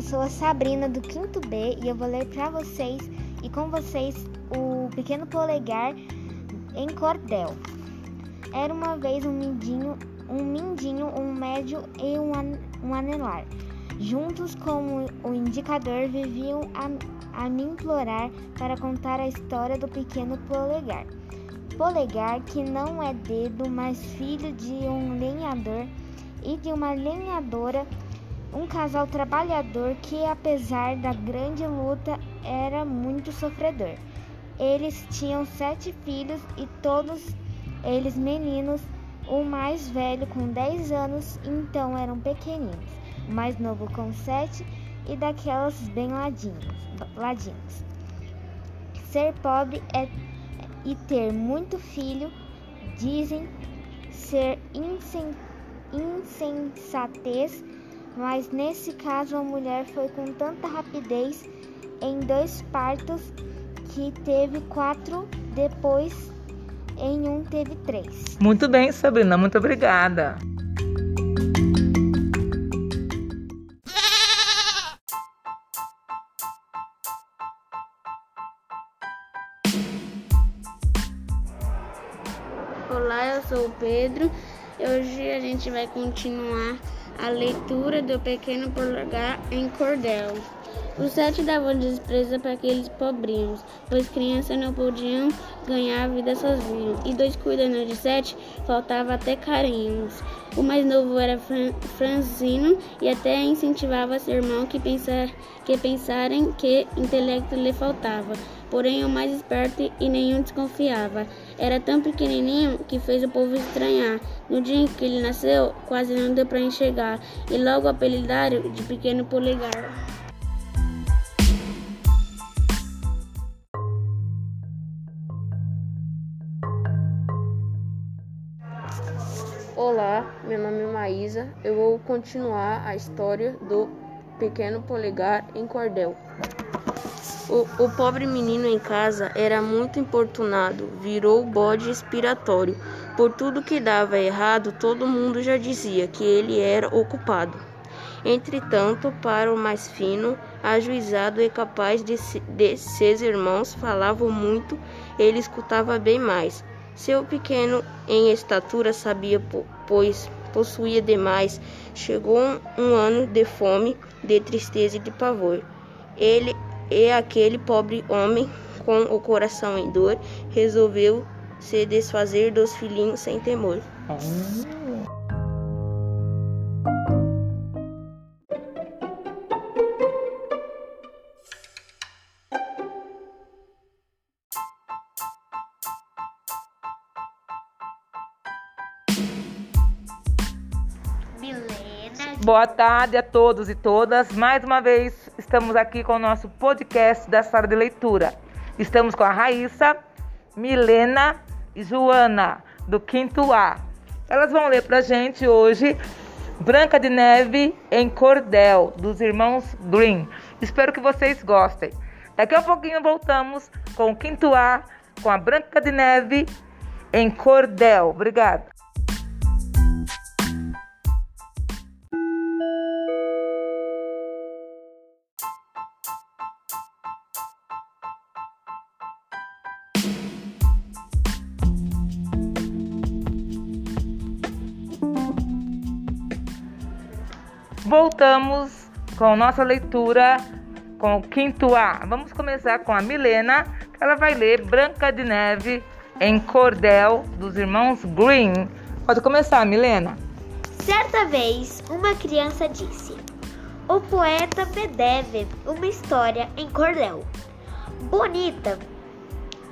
eu sou a Sabrina do quinto B e eu vou ler para vocês e com vocês o Pequeno Polegar em Cordel. Era uma vez um mindinho, um mindinho, um médio e um, an um anelar. Juntos com o indicador viviam a, a me implorar para contar a história do pequeno polegar. Polegar, que não é dedo, mas filho de um lenhador e de uma lenhadora, um casal trabalhador que, apesar da grande luta, era muito sofredor. Eles tinham sete filhos e todos eles meninos, o mais velho com dez anos, então eram pequeninos, o mais novo com sete e daquelas bem ladinhos. ladinhos. Ser pobre é, e ter muito filho dizem ser insen, insensatez, mas nesse caso a mulher foi com tanta rapidez em dois partos que teve quatro, depois em um teve três. Muito bem, Sabrina, muito obrigada. Olá, eu sou o Pedro. Hoje a gente vai continuar a leitura do Pequeno Polegar em Cordel. Os sete davam desprezo para aqueles pobrinhos, pois crianças não podiam ganhar a vida sozinhos, e dois cuidando de sete faltava até carinhos. O mais novo era fran franzino e até incentivava seu irmão que, pensar, que pensarem que intelecto lhe faltava. Porém, o mais esperto e nenhum desconfiava. Era tão pequenininho que fez o povo estranhar. No dia em que ele nasceu, quase não deu para enxergar, e logo apelidaram de pequeno polegar. Olá, meu nome é Maísa. Eu vou continuar a história do pequeno polegar em cordel. O, o, pobre menino em casa era muito importunado, virou bode expiratório. Por tudo que dava errado, todo mundo já dizia que ele era ocupado. Entretanto, para o mais fino, ajuizado e capaz de, de seus irmãos falavam muito, ele escutava bem mais. Seu pequeno em estatura sabia, pois possuía demais. Chegou um ano de fome, de tristeza e de pavor. Ele e aquele pobre homem, com o coração em dor, resolveu se desfazer dos filhinhos sem temor. Boa tarde a todos e todas. Mais uma vez estamos aqui com o nosso podcast da sala de leitura. Estamos com a Raíssa, Milena e Joana, do quinto A. Elas vão ler pra gente hoje Branca de Neve em Cordel, dos irmãos Green. Espero que vocês gostem. Daqui a pouquinho voltamos com o quinto A, com a Branca de Neve em Cordel. Obrigada. Voltamos com nossa leitura com o quinto A. Vamos começar com a Milena, que ela vai ler Branca de Neve em Cordel dos irmãos Green. Pode começar, Milena. Certa vez, uma criança disse: O poeta me deve uma história em cordel. Bonita,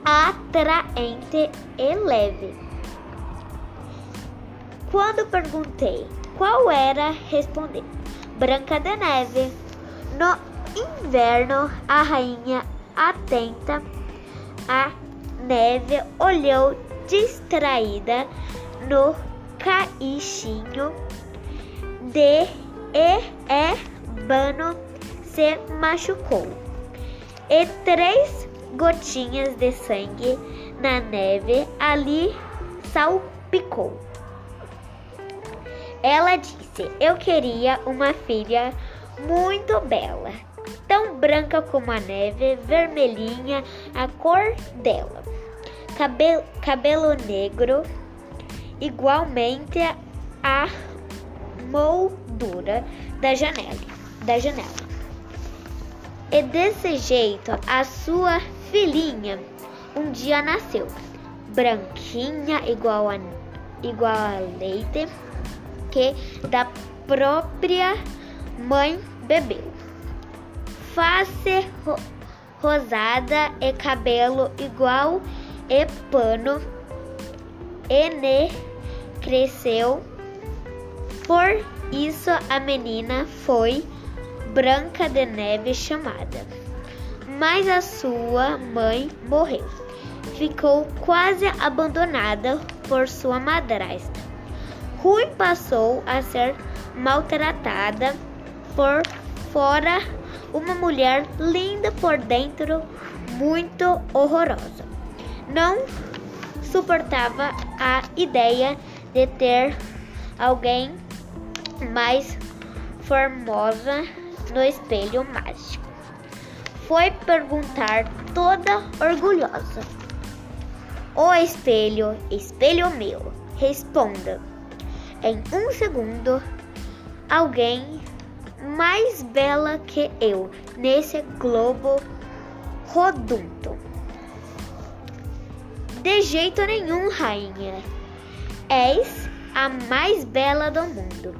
atraente e leve. Quando perguntei qual era, respondeu: Branca de Neve. No inverno, a rainha, atenta à neve, olhou distraída no caixinho de ébano se machucou e três gotinhas de sangue na neve ali salpicou. Ela disse: Eu queria uma filha muito bela, tão branca como a neve, vermelhinha a cor dela. Cabelo, cabelo negro, igualmente a moldura da janela, da janela. E desse jeito a sua filhinha um dia nasceu, branquinha igual a, igual a leite, que da própria mãe bebeu. Face ro rosada e cabelo igual e pano, e ne cresceu. Por isso a menina foi Branca de Neve chamada. Mas a sua mãe morreu. Ficou quase abandonada por sua madrasta. Rui passou a ser maltratada por fora, uma mulher linda por dentro, muito horrorosa. Não suportava a ideia de ter alguém mais formosa no espelho mágico. Foi perguntar toda orgulhosa. O espelho, espelho meu, responda. Em um segundo, alguém mais bela que eu nesse globo rodundo. De jeito nenhum, rainha. És a mais bela do mundo.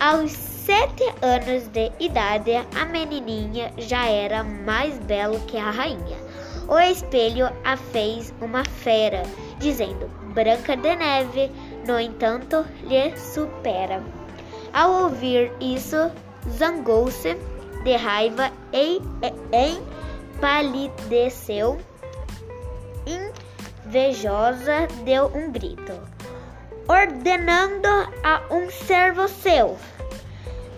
Aos sete anos de idade, a menininha já era mais bela que a rainha. O espelho a fez uma fera, dizendo: Branca de Neve, no entanto, lhe supera. Ao ouvir isso, zangou-se de raiva e empalideceu. Invejosa, deu um grito, ordenando a um servo seu: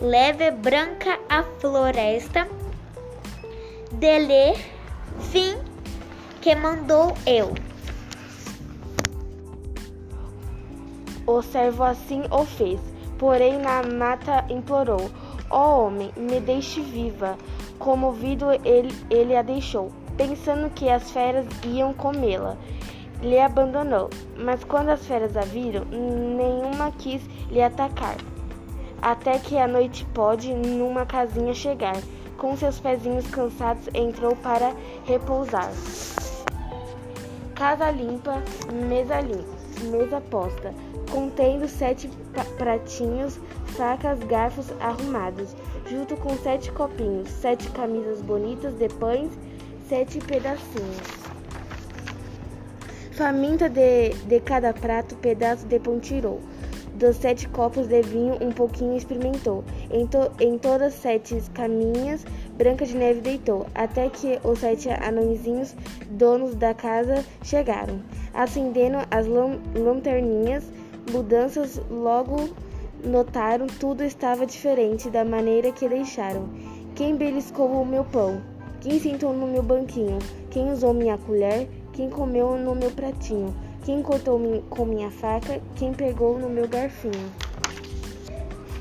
leve Branca à floresta, dele fim que mandou eu. O servo assim o fez, porém na mata implorou: Ó oh, homem, me deixe viva. Comovido, ele, ele a deixou, pensando que as feras iam comê-la. Lhe abandonou, mas quando as feras a viram, nenhuma quis lhe atacar. Até que a noite pode, numa casinha chegar, com seus pezinhos cansados, entrou para repousar. Casa limpa, mesa limpa, mesa posta, contendo sete pratinhos, facas, garfos arrumados, junto com sete copinhos, sete camisas bonitas de pães, sete pedacinhos. Faminta de, de cada prato, pedaço de pão tirou. Dos sete copos de vinho, um pouquinho experimentou. Em, to, em todas sete caminhas, Branca de Neve deitou, até que os sete anõezinhos, donos da casa, chegaram. Acendendo as lanterninhas, mudanças logo notaram tudo estava diferente da maneira que deixaram. Quem beliscou o meu pão? Quem sentou no meu banquinho? Quem usou minha colher? Quem comeu no meu pratinho? Quem cortou com minha faca? Quem pegou no meu garfinho?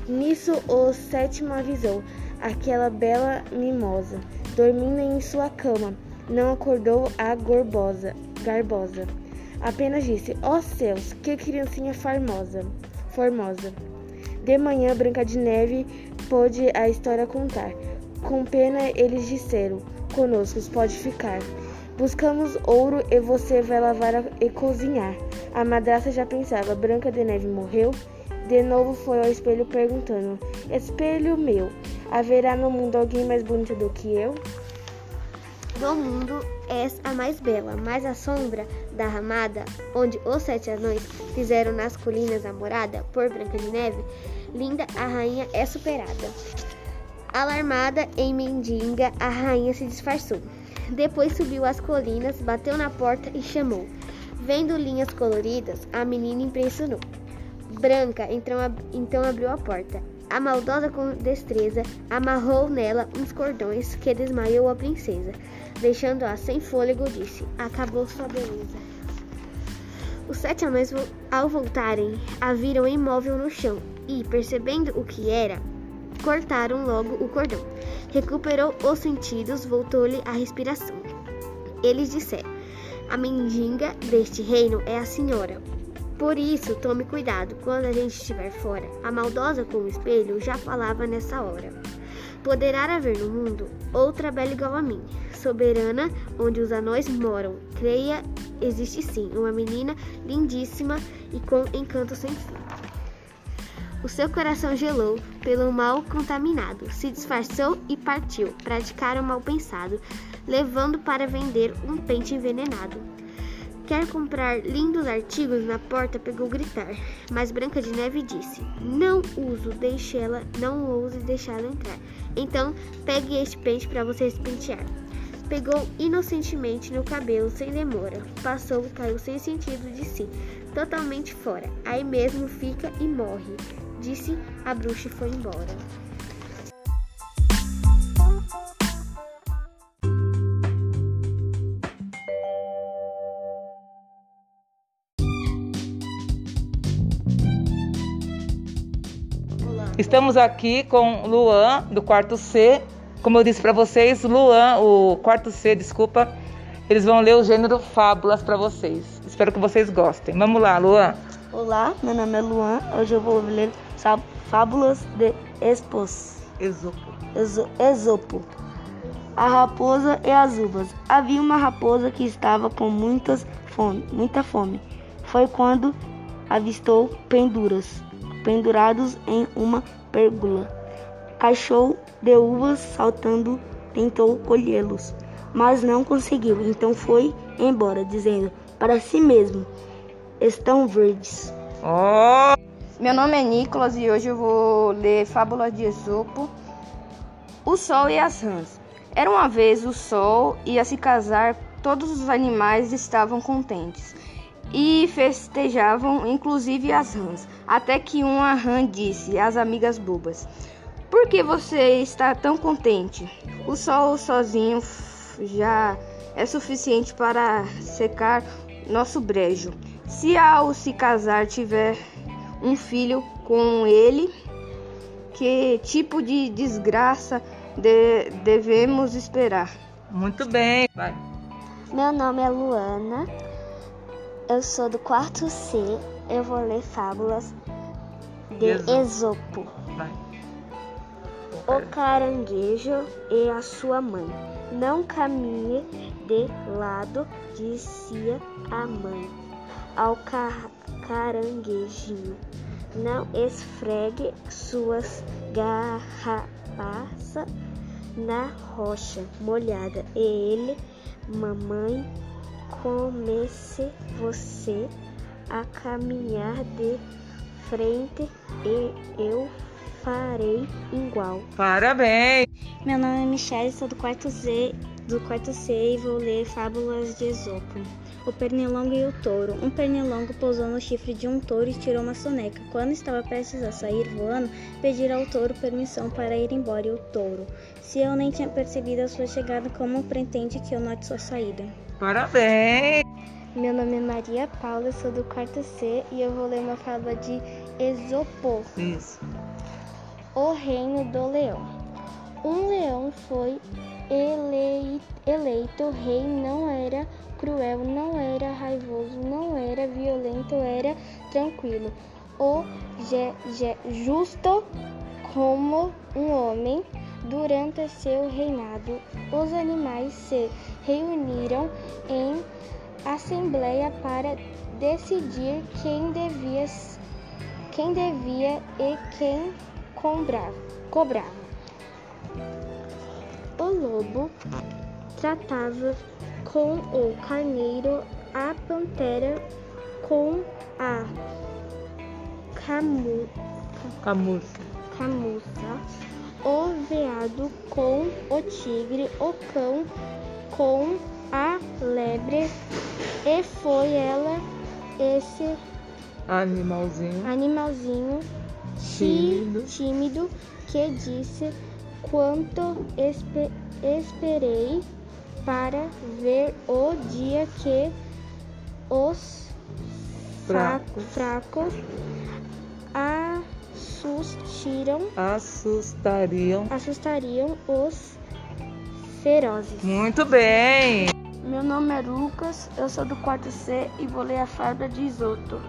Nisso o sétimo avisou aquela bela mimosa, dormindo em sua cama. Não acordou a gorbosa, garbosa. Apenas disse: Ó oh, céus, que criancinha formosa, formosa. De manhã, Branca de Neve pôde a história contar. Com pena, eles disseram: Conosco pode ficar. Buscamos ouro e você vai lavar e cozinhar. A madraça já pensava: Branca de Neve morreu? De novo foi ao espelho perguntando: Espelho meu, haverá no mundo alguém mais bonita do que eu? Do mundo és a mais bela, mas a sombra da ramada, onde os sete anões fizeram nas colinas a morada por Branca de Neve, linda a rainha é superada. Alarmada em mendiga, a rainha se disfarçou. Depois subiu as colinas, bateu na porta e chamou. Vendo linhas coloridas, a menina impressionou. Branca então, então abriu a porta. A maldosa com destreza amarrou nela uns cordões que desmaiou a princesa. Deixando-a sem fôlego, disse: Acabou sua beleza. Os sete anões, ao voltarem, a viram imóvel no chão e, percebendo o que era, cortaram logo o cordão. Recuperou os sentidos, voltou-lhe a respiração. Eles disseram: A mendiga deste reino é a senhora. Por isso, tome cuidado quando a gente estiver fora. A maldosa com o espelho já falava nessa hora. Poderá haver no mundo outra bela igual a mim, soberana, onde os anões moram. Creia, existe sim, uma menina lindíssima e com encanto sem fim. O seu coração gelou pelo mal contaminado, se disfarçou e partiu, praticar o mal pensado, levando para vender um pente envenenado. Quer comprar lindos artigos na porta, pegou gritar. Mas Branca de Neve disse: Não uso, deixe ela, não ouse deixá-la entrar. Então, pegue este pente para você se pentear. Pegou inocentemente no cabelo sem demora. Passou caiu sem sentido de si, totalmente fora. Aí mesmo fica e morre. Disse a bruxa e foi embora. Estamos aqui com Luan, do quarto C. Como eu disse para vocês, Luan, o quarto C, desculpa, eles vão ler o gênero Fábulas para vocês. Espero que vocês gostem. Vamos lá, Luan. Olá, meu nome é Luan. Hoje eu vou ler Fábulas de Espos. Esopo. Eso- Esopo. A raposa e as uvas. Havia uma raposa que estava com muitas fome, muita fome. Foi quando avistou penduras, pendurados em uma pérgola. Achou de uvas saltando, tentou colhê-los, mas não conseguiu. Então foi embora, dizendo para si mesmo: Estão verdes. Oh! Meu nome é Nicolas e hoje eu vou ler Fábulas de Esopo. O Sol e as Rãs. Era uma vez o Sol ia se casar, todos os animais estavam contentes e festejavam, inclusive as rãs. Até que uma rã disse às amigas bobas: Por que você está tão contente? O Sol sozinho já é suficiente para secar nosso brejo. Se ao se casar tiver um filho com ele, que tipo de desgraça de- devemos esperar? Muito bem. Vai. Meu nome é Luana, eu sou do quarto C. Eu vou ler fábulas de Esopo. O caranguejo e a sua mãe. Não caminhe de lado, dizia a mãe ao ca- caranguejinho. Não esfregue suas garrapaças na rocha molhada. E ele, mamãe, comece você a caminhar de frente e eu farei igual. Parabéns. Meu nome é Michelle, sou do quarto Z, do quarto C e vou ler Fábulas de Esopo. O pernilongo e o touro. Um pernilongo pousou no chifre de um touro e tirou uma soneca. Quando estava prestes a sair voando, pediram ao touro permissão para ir embora e o touro. Se eu nem tinha percebido a sua chegada, como pretende que eu note sua saída? Parabéns. Meu nome é Maria Paula, sou do quarto C e eu vou ler uma fábula de Esopo. Isso. O Reino do Leão. Um leão foi elei- eleito rei, não era cruel, não era raivoso, não era violento, era tranquilo. O je- je- justo como um homem. Durante seu reinado, os animais se reuniram em assembleia para decidir quem devia quem devia e quem cobrava. cobrava. O lobo tratava com o carneiro, a pantera com a camu, Camurça. camuça, o veado com o tigre, o cão com a lebre, e foi ela esse Animalzinho. animalzinho Tímido. tímido que disse quanto espe- esperei para ver o dia que os fra- Fracos. fracos assustiram, assustariam, assustariam os ferozes. Muito bem. Meu nome é Lucas, eu sou do quarto C e vou ler a fábula de Isoto.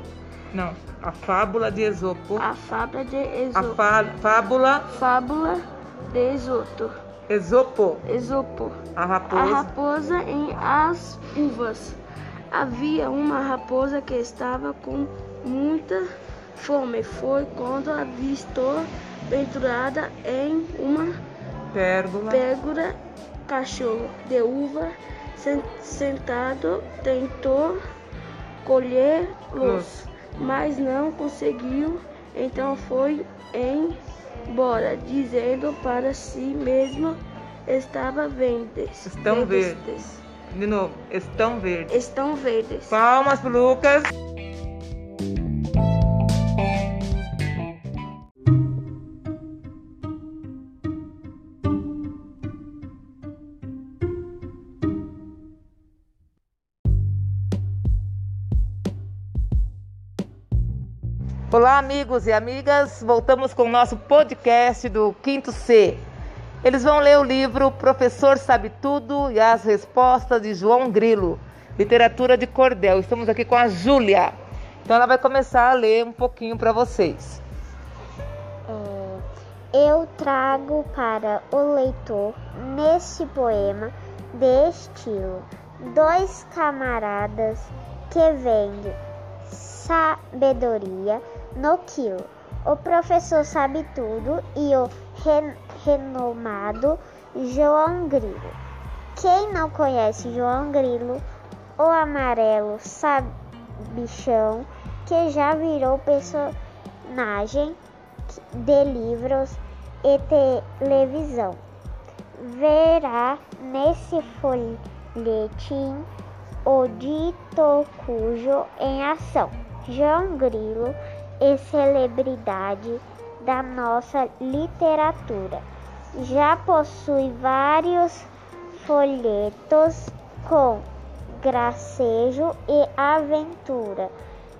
Não, a fábula de Esopo. A fábula de A Esopo. fá- fábula Fábula de Esoto. Esopo. Esopo. A A raposa. raposa em as uvas. Havia uma raposa que estava com muita fome. Foi quando avistou pendurada em uma Pérgola. pérgola cachorro de uva sen- sentado tentou colher-los, mas não conseguiu. Então foi embora, dizendo para si mesmo: estava verdes. Estão verdes. De novo, estão verdes. Estão verdes. Palmas pro Lucas. Olá, amigos e amigas. Voltamos com o nosso podcast do Quinto C. Eles vão ler o livro Professor Sabe Tudo e as Respostas de João Grilo, Literatura de Cordel. Estamos aqui com a Júlia. Então ela vai começar a ler um pouquinho para vocês. Eu trago para o leitor, neste poema de estilo, dois camaradas que vendem sabedoria no quilo. O professor sabe tudo e o ren- renomado João Grilo. Quem não conhece João Grilo, o amarelo sabichão, que já virou personagem de livros e televisão. Verá nesse folhetim o dito cujo em ação. João Grilo é celebridade da nossa literatura. Já possui vários folhetos com gracejo e aventura.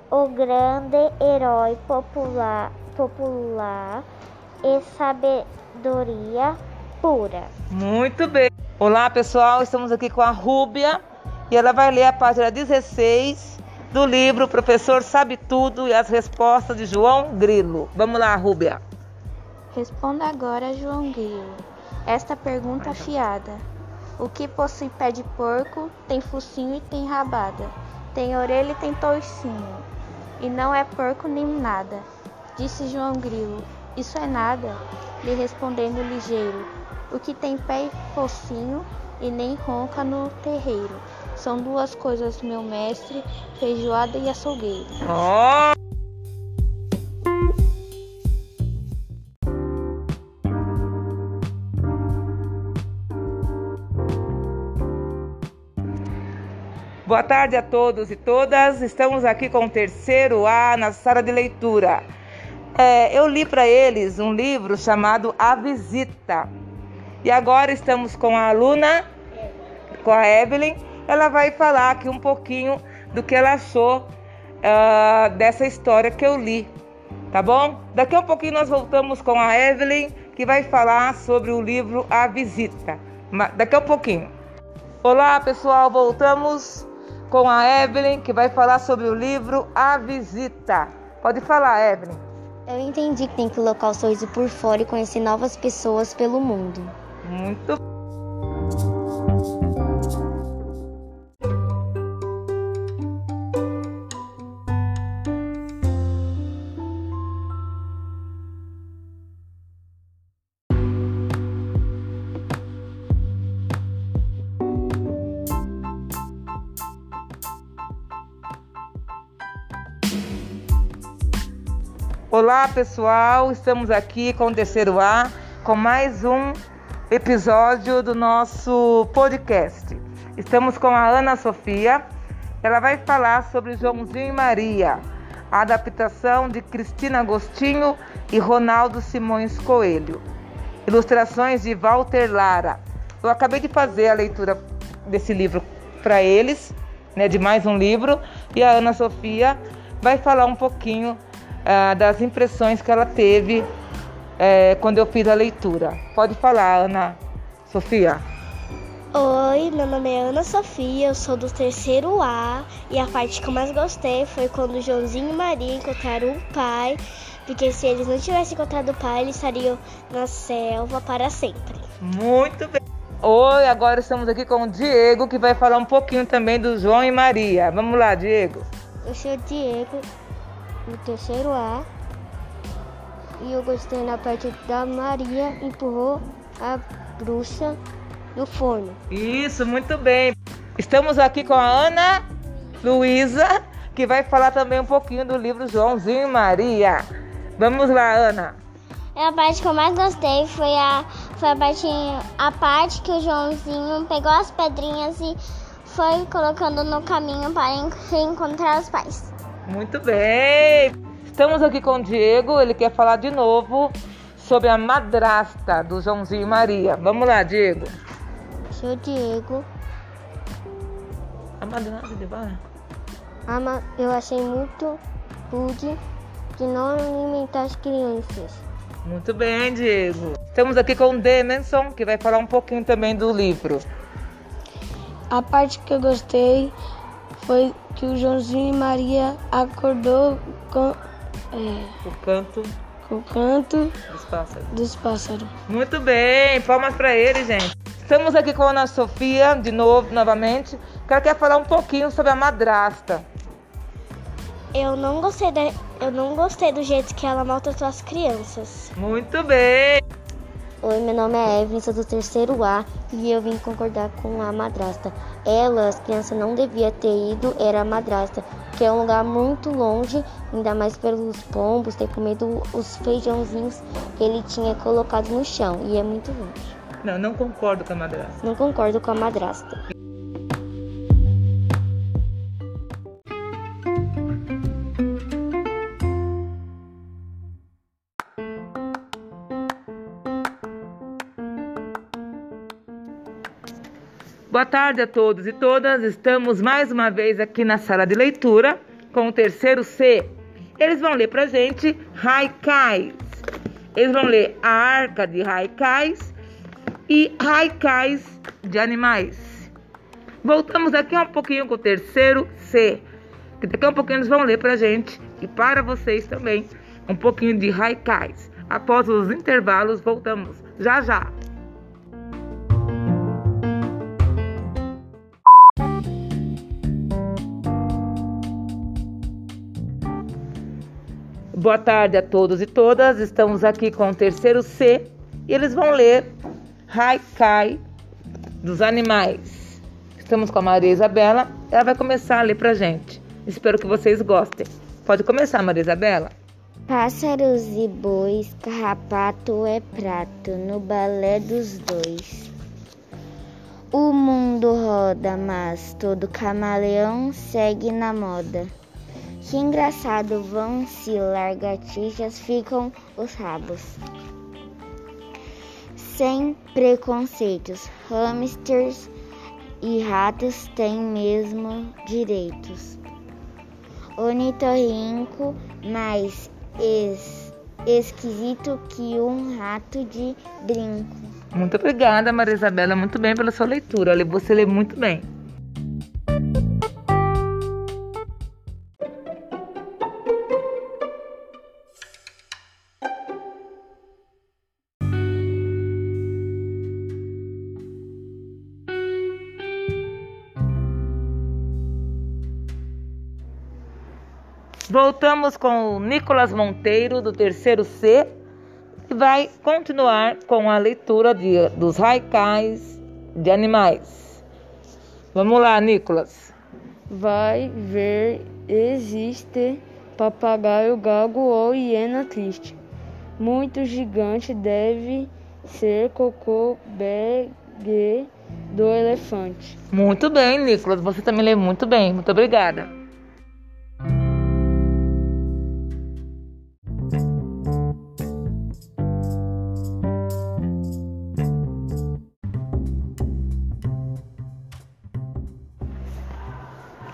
O grande herói popular, popular e sabedoria pura. Muito bem. Olá, pessoal. Estamos aqui com a Rúbia e ela vai ler a página 16 do livro Professor Sabe Tudo e as Respostas de João Grilo. Vamos lá, Rúbia. Responda agora, João Grilo, esta pergunta afiada. O que possui pé de porco, tem focinho e tem rabada, tem orelha e tem toicinho, e não é porco nem nada. Disse João Grilo, isso é nada, lhe respondendo ligeiro. O que tem pé e focinho e nem ronca no terreiro. São duas coisas, meu mestre, feijoada e açougueiro. Ó! Boa tarde a todos e todas. Estamos aqui com o terceiro A na sala de leitura. É, eu li para eles um livro chamado A Visita. E agora estamos com a aluna, com a Evelyn. Ela vai falar aqui um pouquinho do que ela achou ah, dessa história que eu li, tá bom? Daqui a um pouquinho nós voltamos com a Evelyn, que vai falar sobre o livro A Visita. Daqui a um pouquinho. Olá, pessoal, voltamos com a Evelyn, que vai falar sobre o livro A Visita. Pode falar, Evelyn. Eu entendi que tem que colocar o sorriso por fora e conhecer novas pessoas pelo mundo. Muito Olá, pessoal. Estamos aqui com o terceiro A com mais um episódio do nosso podcast. Estamos com a Ana Sofia. Ela vai falar sobre Joãozinho e Maria, a adaptação de Cristina Agostinho e Ronaldo Simões Coelho. Ilustrações de Walter Lara. Eu acabei de fazer a leitura desse livro para eles, né, de mais um livro, e a Ana Sofia vai falar um pouquinho ah, das impressões que ela teve é, quando eu fiz a leitura. Pode falar, Ana Sofia. Oi, meu nome é Ana Sofia, eu sou do terceiro A e a parte que eu mais gostei foi quando Joãozinho e Maria encontraram o pai, porque se eles não tivessem encontrado o pai, eles estariam na selva para sempre. Muito bem. Oi, agora estamos aqui com o Diego, que vai falar um pouquinho também do João e Maria. Vamos lá, Diego. Eu sou o Diego, do terceiro A, e eu gostei na parte da Maria empurrou a bruxa no forno. Isso, muito bem. Estamos aqui com a Ana Luísa, que vai falar também um pouquinho do livro Joãozinho e Maria. Vamos lá, Ana. A parte que eu mais gostei foi a, foi a, parte, a parte que o Joãozinho pegou as pedrinhas e foi colocando no caminho para reencontrar os pais. Muito bem. Estamos aqui com o Diego, ele quer falar de novo sobre a madrasta do Joãozinho e Maria. Vamos lá, Diego. Sou Diego. A madrasta de Vara? Eu achei muito rude de não alimentar as crianças. Muito bem, Diego. Estamos aqui com o Demenson, que vai falar um pouquinho também do livro. A parte que eu gostei foi que o Joãozinho e Maria acordou com é, o canto o canto dos pássaros. dos pássaros. Muito bem, palmas para ele, gente. Estamos aqui com a Ana Sofia, de novo, novamente, que ela quer falar um pouquinho sobre a madrasta. Eu não gostei, de, eu não gostei do jeito que ela maltratou as crianças. Muito bem. Oi, meu nome é Evelyn, sou do terceiro A e eu vim concordar com a madrasta. Ela, as crianças não devia ter ido, era a madrasta, que é um lugar muito longe, ainda mais pelos pombos, ter comido os feijãozinhos que ele tinha colocado no chão, e é muito longe. Não, não concordo com a madrasta. Não concordo com a madrasta. Boa tarde a todos e todas. Estamos mais uma vez aqui na sala de leitura com o terceiro C. Eles vão ler pra gente Haikais. Eles vão ler a arca de Haikais e Haikais de animais. Voltamos aqui um pouquinho com o terceiro C. Que daqui a um pouquinho eles vão ler pra gente e para vocês também um pouquinho de Haikais. Após os intervalos, voltamos já já. Boa tarde a todos e todas. Estamos aqui com o terceiro C e eles vão ler Haikai dos animais. Estamos com a Maria Isabela. Ela vai começar a ler pra gente. Espero que vocês gostem. Pode começar, Maria Isabela. Pássaros e bois, carrapato é prato no balé dos dois. O mundo roda, mas todo camaleão segue na moda. Que engraçado, vão se largatijas ficam os rabos. Sem preconceitos, hamsters e ratos têm mesmo direitos. Ornitorrinco mais es, esquisito que um rato de brinco. Muito obrigada, Maria Isabela, muito bem pela sua leitura. Você lê muito bem. Voltamos com o Nicolas Monteiro, do terceiro C, e vai continuar com a leitura de, dos haikais de animais. Vamos lá, Nicolas. Vai ver, existe papagaio gago ou hiena triste. Muito gigante deve ser cocô begue do elefante. Muito bem, Nicolas. Você também lê muito bem. Muito obrigada.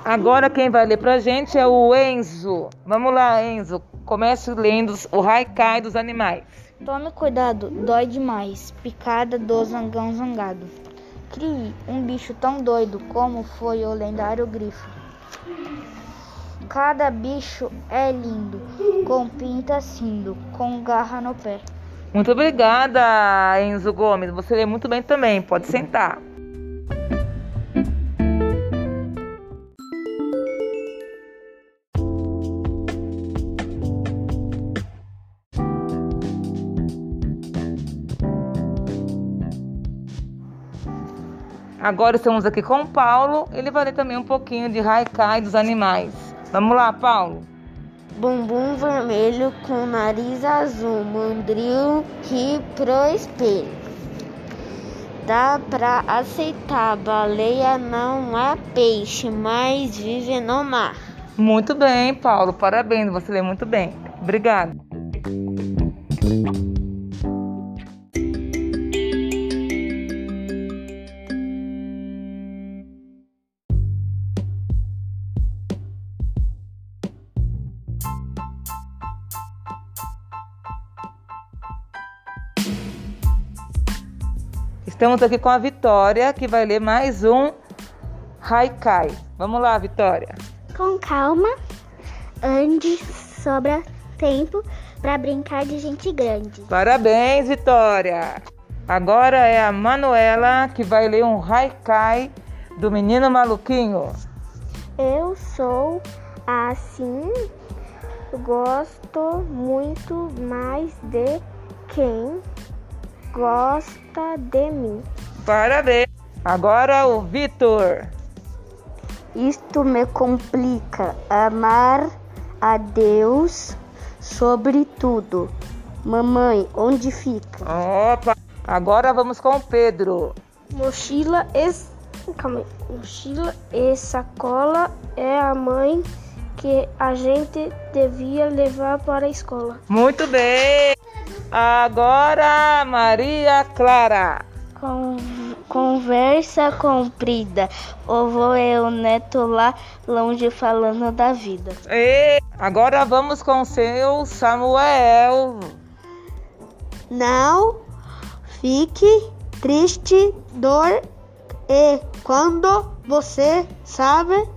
Agora quem vai ler pra gente é o Enzo. Vamos lá, Enzo. Comece lendo o Haikai dos animais. Tome cuidado, dói demais. Picada do zangão zangado. Crie um bicho tão doido como foi o lendário grifo. Cada bicho é lindo, com pinta cindo, com garra no pé. Muito obrigada, Enzo Gomes. Você lê muito bem também. Pode sentar. Agora estamos aqui com o Paulo. Ele vai ler também um pouquinho de Haikai dos animais. Vamos lá, Paulo. Bumbum vermelho com nariz azul, mandril que pro espelho. Dá pra aceitar, baleia não é peixe, mas vive no mar. Muito bem, Paulo, parabéns, você lê muito bem. Obrigado. Estamos aqui com a Vitória, que vai ler mais um Haikai. Vamos lá, Vitória. Com calma, ande, sobra tempo para brincar de gente grande. Parabéns, Vitória. Agora é a Manuela que vai ler um Haikai do Menino Maluquinho. Eu sou assim, gosto muito mais de quem gosta de mim. Parabéns! Agora o Vitor. Isto me complica. Amar a Deus sobre tudo. Mamãe, onde fica? Opa! Agora vamos com o Pedro. Mochila e Calma aí. Mochila e sacola é a mãe que a gente devia levar para a escola. Muito bem! Agora, Maria Clara. Com, conversa comprida. Ou vou eu, neto, lá longe falando da vida. E agora vamos com o seu Samuel. Não fique triste, dor e quando você sabe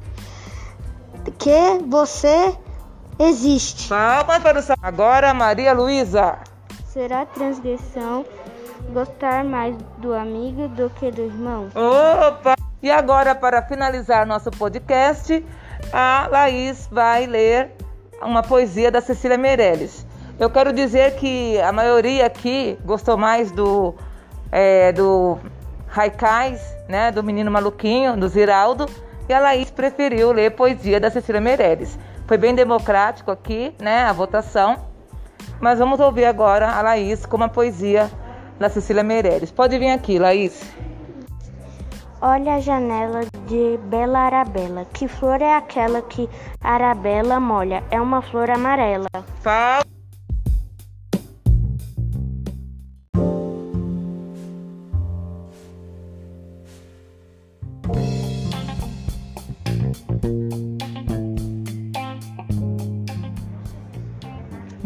que você existe. Palmas para o Agora, Maria Luísa. Será transgressão gostar mais do amigo do que do irmão? Opa! E agora, para finalizar nosso podcast, a Laís vai ler uma poesia da Cecília Meirelles. Eu quero dizer que a maioria aqui gostou mais do, é, do Haikais, né, do Menino Maluquinho, do Ziraldo, e a Laís preferiu ler poesia da Cecília Meirelles. Foi bem democrático aqui, né, a votação. Mas vamos ouvir agora a Laís com uma poesia da Cecília Meireles. Pode vir aqui, Laís. Olha a janela de Bela Arabella. Que flor é aquela que Arabella molha? É uma flor amarela. Fala.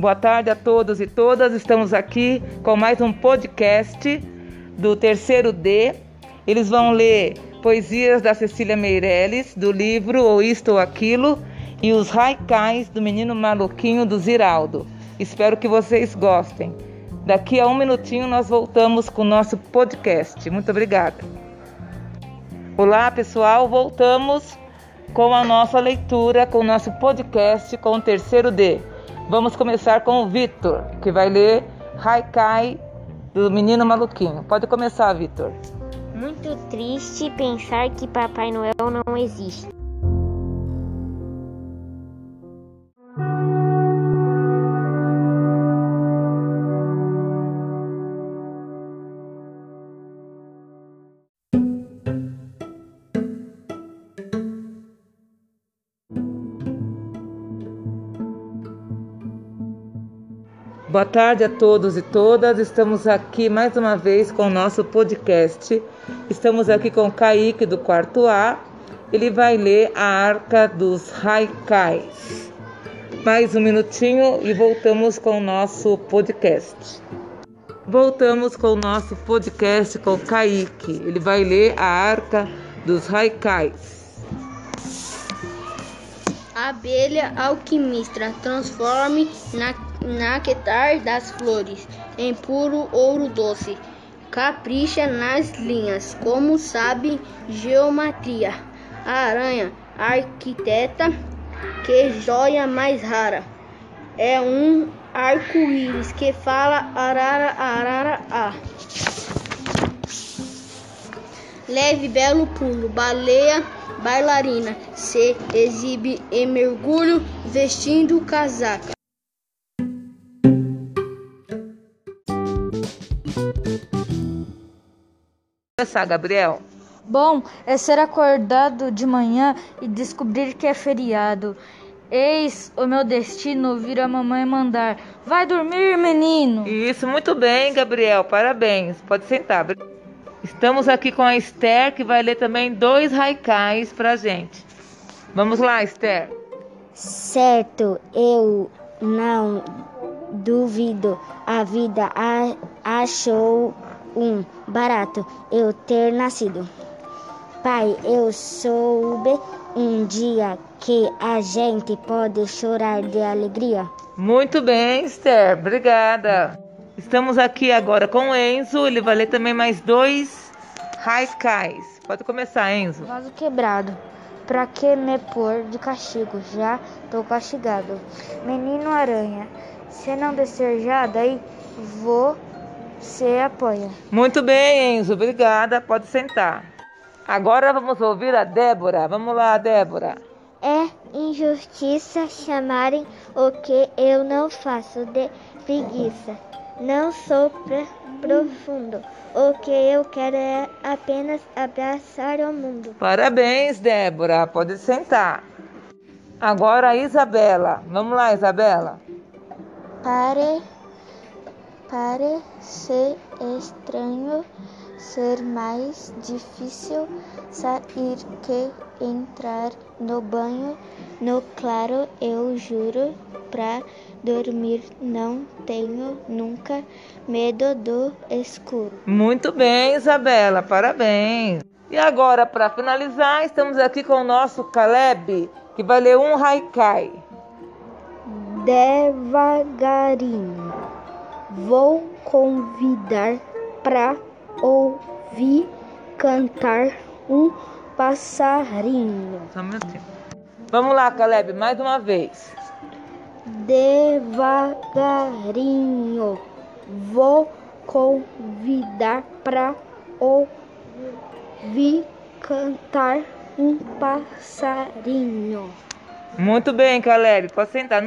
Boa tarde a todos e todas. Estamos aqui com mais um podcast do terceiro D. Eles vão ler poesias da Cecília Meirelles, do livro Ou Isto ou Aquilo, e os haikais do Menino Maluquinho do Ziraldo. Espero que vocês gostem. Daqui a um minutinho nós voltamos com o nosso podcast. Muito obrigada. Olá, pessoal. Voltamos com a nossa leitura, com o nosso podcast com o terceiro D. Vamos começar com o Vitor, que vai ler Haikai do Menino Maluquinho. Pode começar, Vitor. Muito triste pensar que Papai Noel não existe. Boa tarde a todos e todas. Estamos aqui mais uma vez com o nosso podcast. Estamos aqui com o Kaique do quarto A. Ele vai ler a Arca dos Haikais. mais um minutinho e voltamos com o nosso podcast. Voltamos com o nosso podcast com o Kaique. Ele vai ler a Arca dos Haikais. Abelha alquimista, transforme na, na nectar das flores em puro ouro doce. Capricha nas linhas, como sabe geometria. A aranha, arquiteta, que joia mais rara. É um arco-íris que fala arara, arara, a. Leve belo pulo, baleia bailarina, se exibe em mergulho vestindo casaca. Começar, Gabriel. Bom, é ser acordado de manhã e descobrir que é feriado. Eis o meu destino ouvir a mamãe mandar: Vai dormir, menino! Isso, muito bem, Gabriel, parabéns. Pode sentar. Estamos aqui com a Esther, que vai ler também dois haikais pra gente. Vamos lá, Esther. Certo, eu não duvido. A vida achou um barato eu ter nascido. Pai, eu soube um dia que a gente pode chorar de alegria. Muito bem, Esther. Obrigada. Estamos aqui agora com o Enzo. Ele vai ler também mais dois haikais. Pode começar, Enzo. Vaso quebrado. Pra que me pôr de castigo? Já tô castigado. Menino aranha, se não descer já, daí vou você apoia. Muito bem, Enzo. Obrigada. Pode sentar. Agora vamos ouvir a Débora. Vamos lá, Débora. É injustiça chamarem o que eu não faço de preguiça. Não sou profundo. O que eu quero é apenas abraçar o mundo. Parabéns, Débora. Pode sentar. Agora a Isabela. Vamos lá, Isabela. Pare Parece estranho ser mais difícil sair que entrar no banho. No claro, eu juro, pra dormir não tenho nunca medo do escuro. Muito bem, Isabela, parabéns. E agora, para finalizar, estamos aqui com o nosso Caleb, que vai ler um haikai. Devagarinho vou convidar para ouvir cantar um passarinho. Vamos lá, Caleb, mais uma vez. Devagarinho vou convidar para ouvir cantar um passarinho. Muito bem, Caleb, pode sentar.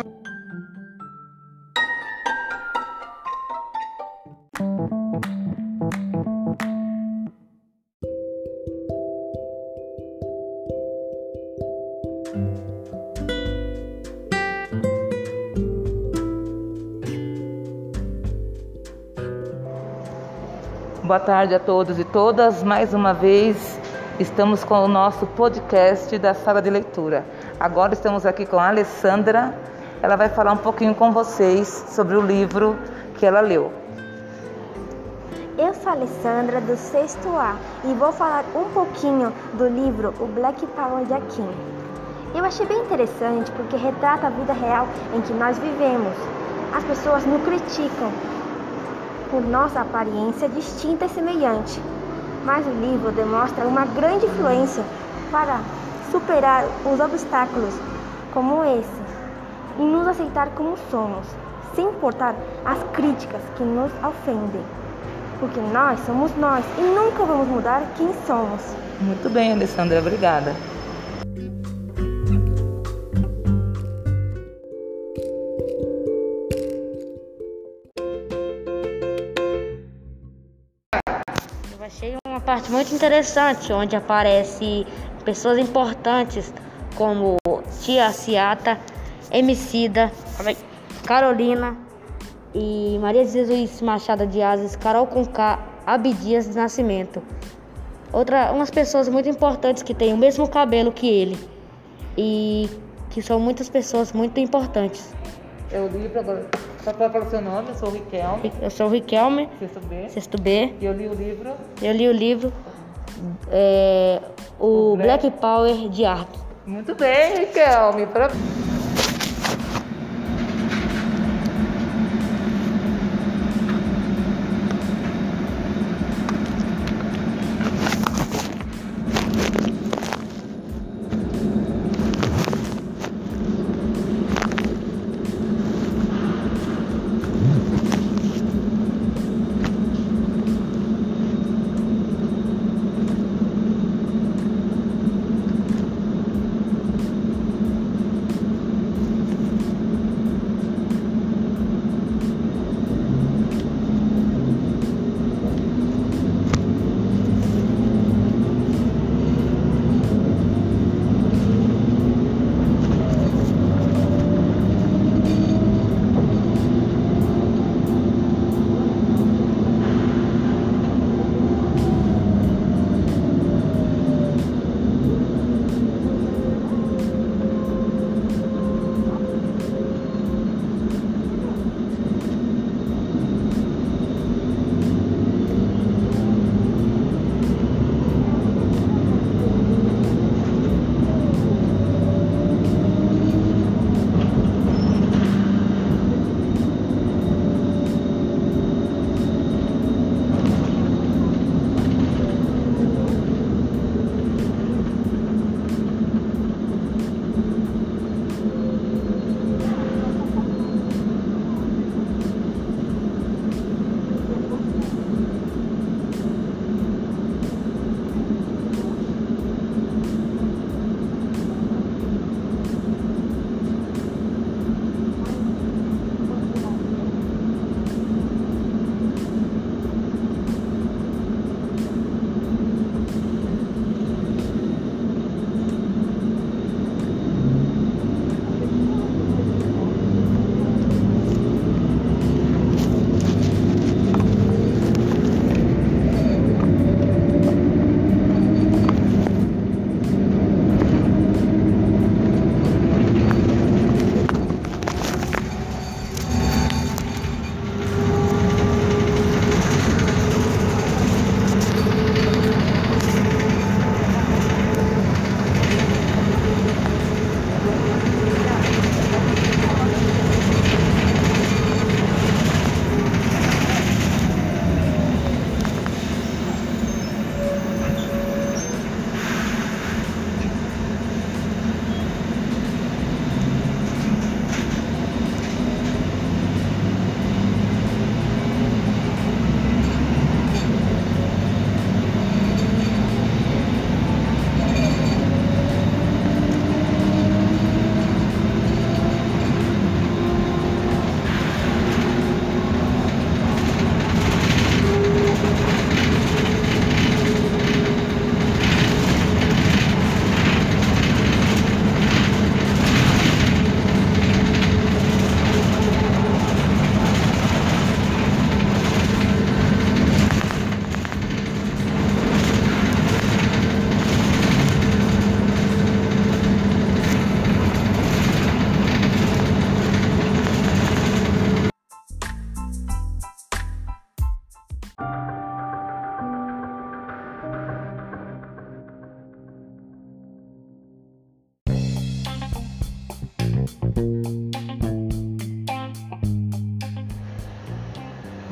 Boa tarde a todos e todas. Mais uma vez estamos com o nosso podcast da sala de leitura. Agora estamos aqui com a Alessandra. Ela vai falar um pouquinho com vocês sobre o livro que ela leu. Eu sou a Alessandra do sexto A e vou falar um pouquinho do livro O Black Power de Akin. Eu achei bem interessante porque retrata a vida real em que nós vivemos. As pessoas nos criticam, por nossa aparência distinta e semelhante. Mas o livro demonstra uma grande influência para superar os obstáculos como esse e nos aceitar como somos, sem importar as críticas que nos ofendem. Porque nós somos nós e nunca vamos mudar quem somos. Muito bem, Alessandra, obrigada. Parte muito interessante, onde aparece pessoas importantes como Tia Ciata, Emicida, Carolina e Maria Jesus Machado de Asas, Carol Conká, Abdias de Nascimento. Outra, umas pessoas muito importantes que têm o mesmo cabelo que ele. E que são muitas pessoas muito importantes. O livro agora. Só para falar seu nome, eu sou o Riquelme. Eu sou o Riquelme. Sexto B. Sexto B. E eu li o livro. Eu li o livro é, o, o Black... Black Power de Arte. Muito bem, Riquelme. Parabéns.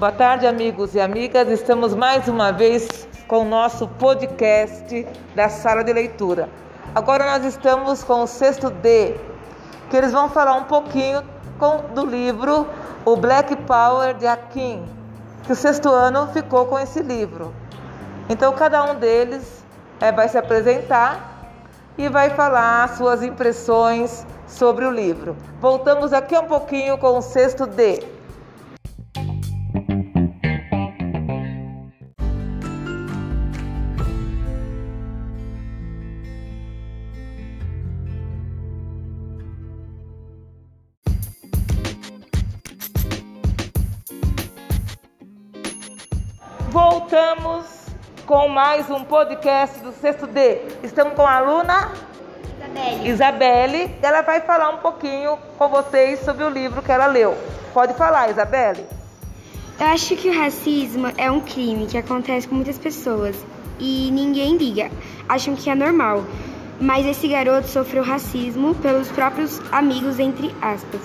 Boa tarde, amigos e amigas. Estamos mais uma vez com o nosso podcast da sala de leitura. Agora nós estamos com o sexto D, que eles vão falar um pouquinho com, do livro O Black Power de Akin, que o sexto ano ficou com esse livro. Então cada um deles é, vai se apresentar e vai falar suas impressões sobre o livro. Voltamos aqui um pouquinho com o sexto D. com mais um podcast do Sexto D. Estamos com a aluna Isabelle. Isabelle, ela vai falar um pouquinho com vocês sobre o livro que ela leu. Pode falar, Isabelle. Eu acho que o racismo é um crime que acontece com muitas pessoas e ninguém liga, acham que é normal. Mas esse garoto sofreu racismo pelos próprios amigos, entre aspas.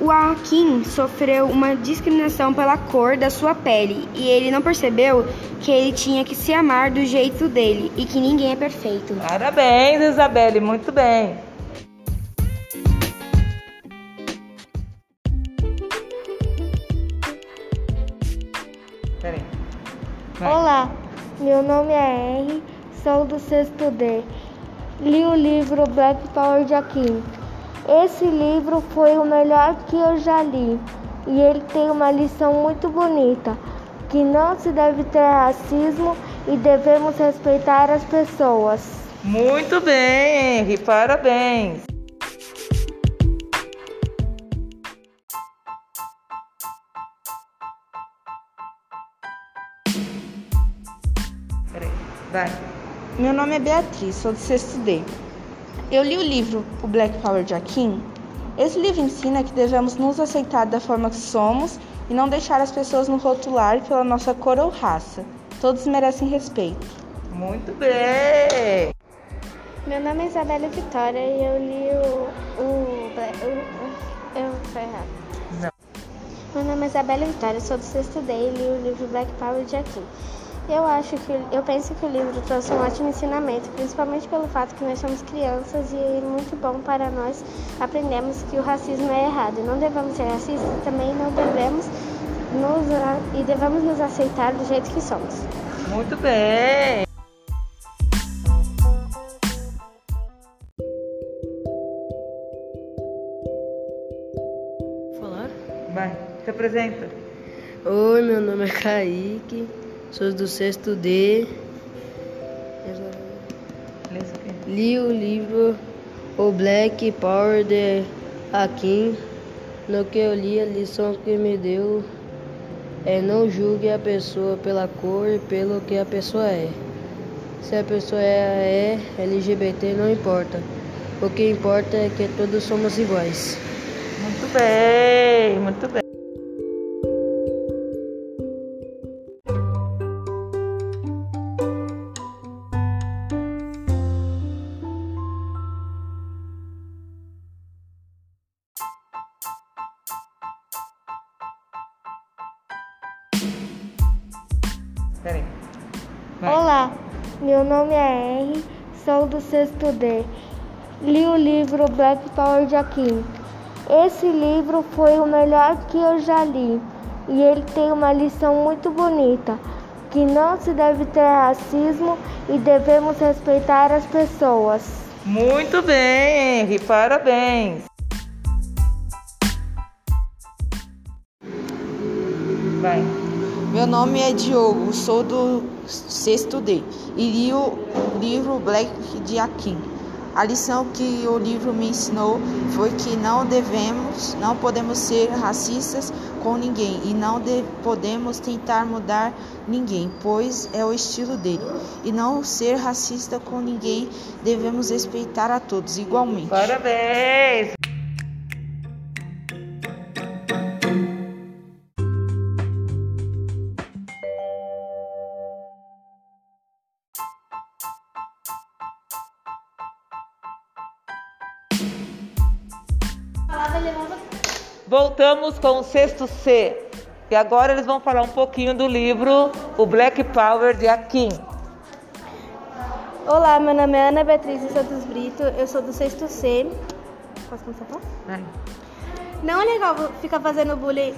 O Akin sofreu uma discriminação pela cor da sua pele e ele não percebeu que ele tinha que se amar do jeito dele e que ninguém é perfeito. Parabéns, Isabelle, muito bem. Olá, meu nome é Henry, sou do sexto D. Li o livro Black Power de. Esse livro foi o melhor que eu já li e ele tem uma lição muito bonita, que não se deve ter racismo e devemos respeitar as pessoas. Muito bem, Henry, parabéns. Vai. Meu nome é Beatriz, sou do sexto D. Eu li o livro O Black Power de Akin. Esse livro ensina que devemos nos aceitar da forma que somos e não deixar as pessoas nos rotular pela nossa cor ou raça. Todos merecem respeito. Muito bem! Meu nome é Isabela Vitória e eu li o. o, o eu foi errado. Não. Meu nome é Isabela Vitória, sou do sexto D e li o livro Black Power de Akin. Eu acho que eu penso que o livro trouxe um ótimo ensinamento, principalmente pelo fato que nós somos crianças e é muito bom para nós aprendermos que o racismo é errado. Não devemos ser racistas, também não devemos nos e devemos nos aceitar do jeito que somos. Muito bem. Falar? Vai, se apresenta. Oi, meu nome é Kaique. Sou do sexto D. Li o livro O Black Power de Akin. No que eu li, a lição que me deu é não julgue a pessoa pela cor e pelo que a pessoa é. Se a pessoa é, é LGBT, não importa. O que importa é que todos somos iguais. Muito bem, muito bem. Meu nome é Henry, sou do sexto D. Li o livro Black Power de Akin. Esse livro foi o melhor que eu já li e ele tem uma lição muito bonita, que não se deve ter racismo e devemos respeitar as pessoas. Muito bem, Henry, parabéns. Vai. Meu nome é Diogo, sou do sexto D e li o livro Black de Akin. A lição que o livro me ensinou foi que não devemos, não podemos ser racistas com ninguém e não de, podemos tentar mudar ninguém, pois é o estilo dele. E não ser racista com ninguém, devemos respeitar a todos igualmente. Parabéns! Voltamos com o sexto C. E agora eles vão falar um pouquinho do livro O Black Power de Akin. Olá, meu nome é Ana Beatriz Santos Brito, eu sou do sexto C. Posso começar a falar? Vai. Não é legal ficar fazendo bullying,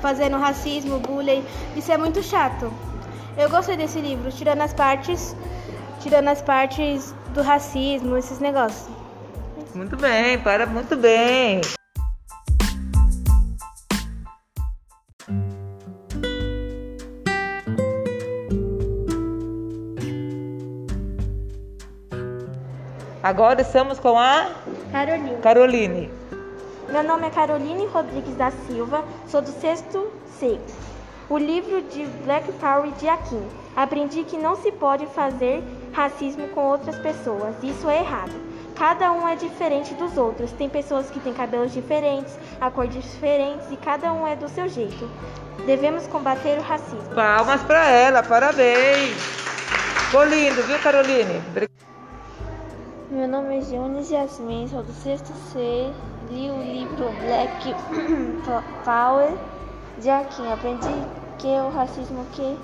fazendo racismo, bullying, isso é muito chato. Eu gostei desse livro, tirando as partes, tirando as partes do racismo, esses negócios. Muito bem, para muito bem. Agora estamos com a Caroline. Caroline. Meu nome é Caroline Rodrigues da Silva, sou do sexto C. O livro de Black Power de Akin. Aprendi que não se pode fazer racismo com outras pessoas. Isso é errado. Cada um é diferente dos outros. Tem pessoas que têm cabelos diferentes, a cor diferentes e cada um é do seu jeito. Devemos combater o racismo. Palmas para ela, parabéns. Ficou lindo, viu, Caroline? Meu nome é Jones Yasmin, sou do sexto C. Li o livro Black Power de Akin. Aprendi que o racismo que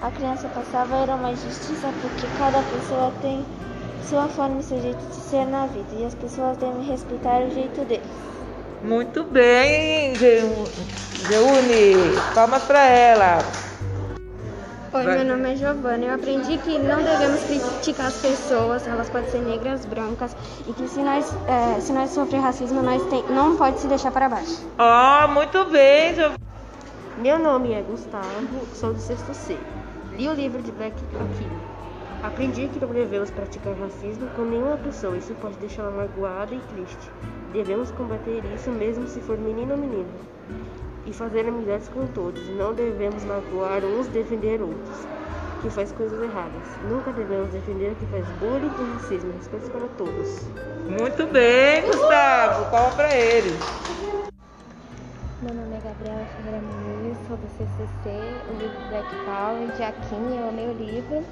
a criança passava era uma injustiça porque cada pessoa tem sua forma e seu jeito de ser na vida e as pessoas devem respeitar o jeito deles. Muito bem, Geune. Palmas para ela. Oi, Vai. meu nome é Giovana. Eu aprendi que não devemos criticar as pessoas, elas podem ser negras, brancas, e que se nós, é, se nós sofrer racismo, nós tem, não pode se deixar para baixo. Oh, muito bem, Giovana. Meu nome é Gustavo, sou do sexto C. Li o livro de Black aqui. Aprendi que não devemos praticar racismo com nenhuma pessoa, isso pode deixá-la magoada e triste. Devemos combater isso mesmo se for menino ou menina. E fazer amizades com todos. Não devemos magoar uns defender outros, que faz coisas erradas. Nunca devemos defender o que faz bullying e racismo. Respeito para todos. Muito bem, Gustavo. Palma para ele. Meu nome é Gabriela Ferreira Muniz, sou do CCC, o livro Black Power, de Akin, eu amei o livro.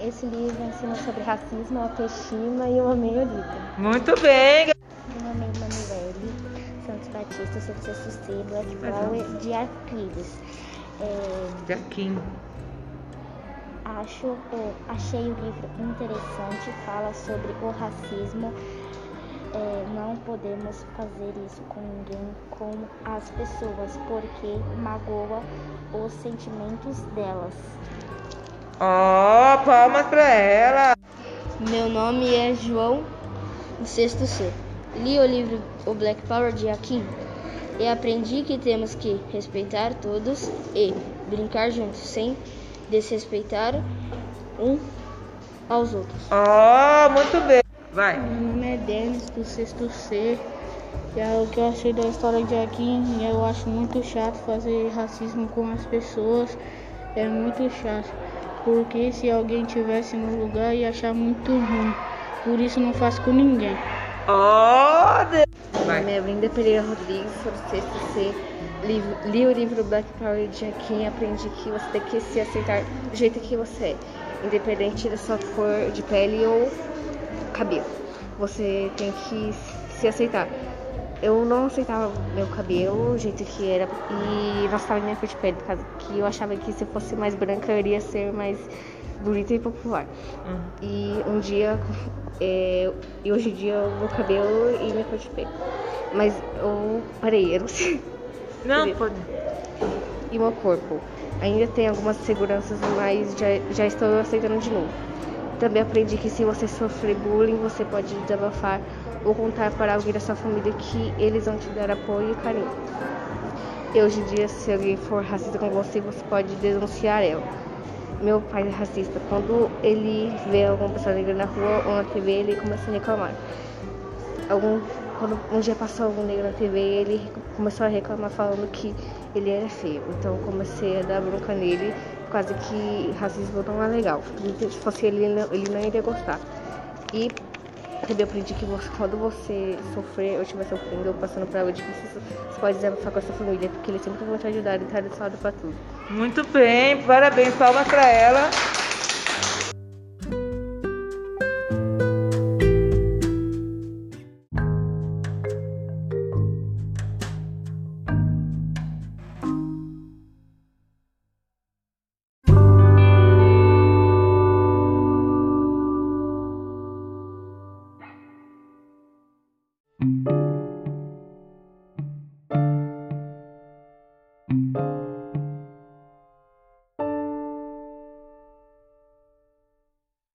Esse livro ensina sobre racismo, autoestima e eu amei o livro. Muito bem! Meu Batista, sou do CCC, Black Power, de Aquiles. É... De Akin. Acho, achei o livro interessante, fala sobre o racismo é, não podemos fazer isso com ninguém, com as pessoas, porque magoa os sentimentos delas. Ó, oh, palmas pra ela! Meu nome é João, do sexto C. Li o livro O Black Power de Akin e aprendi que temos que respeitar todos e brincar juntos, sem desrespeitar um aos outros. Oh, muito bem! Vai. Meu nome é Denis, do sexto C. E é o que eu achei da história de Akin, eu acho muito chato fazer racismo com as pessoas. É muito chato. Porque se alguém tivesse no lugar ia achar muito ruim. Por isso não faço com ninguém. Oh, Deus. Meu é Brinda Pereira Rodrigues, sou do sexto C. Li, li, o livro Black Power de Akin e aprendi que você tem que se aceitar do jeito que você é. Independente da sua cor de pele ou cabelo. Você tem que se aceitar. Eu não aceitava meu cabelo, o jeito que era, e não estava minha cor de pele, por causa que eu achava que se eu fosse mais branca eu iria ser mais bonita e popular. Uhum. E um dia, é, e hoje em dia, o meu cabelo e de pele. Mas eu parei, eu não sei. Não, pode. E meu corpo. Ainda tem algumas seguranças, mas já, já estou aceitando de novo. Também aprendi que se você sofrer bullying, você pode desabafar ou contar para alguém da sua família que eles vão te dar apoio e carinho. E hoje em dia, se alguém for racista com você, você pode denunciar ela. Meu pai é racista. Quando ele vê alguma pessoa negra na rua ou na TV, ele começa a reclamar. Algum, quando um dia passou algum negro na TV, ele começou a reclamar falando que ele era feio. Então comecei a dar bronca nele causa que racismo não é legal. Se fosse ele, ele não iria gostar. E também aprendi que você, quando você sofrer ou estiver sofrendo ou passando por algo difícil, você pode desabafar com a sua família, porque eles sempre vão te ajudar e estar do lado pra tudo. Muito bem, parabéns, palmas pra ela.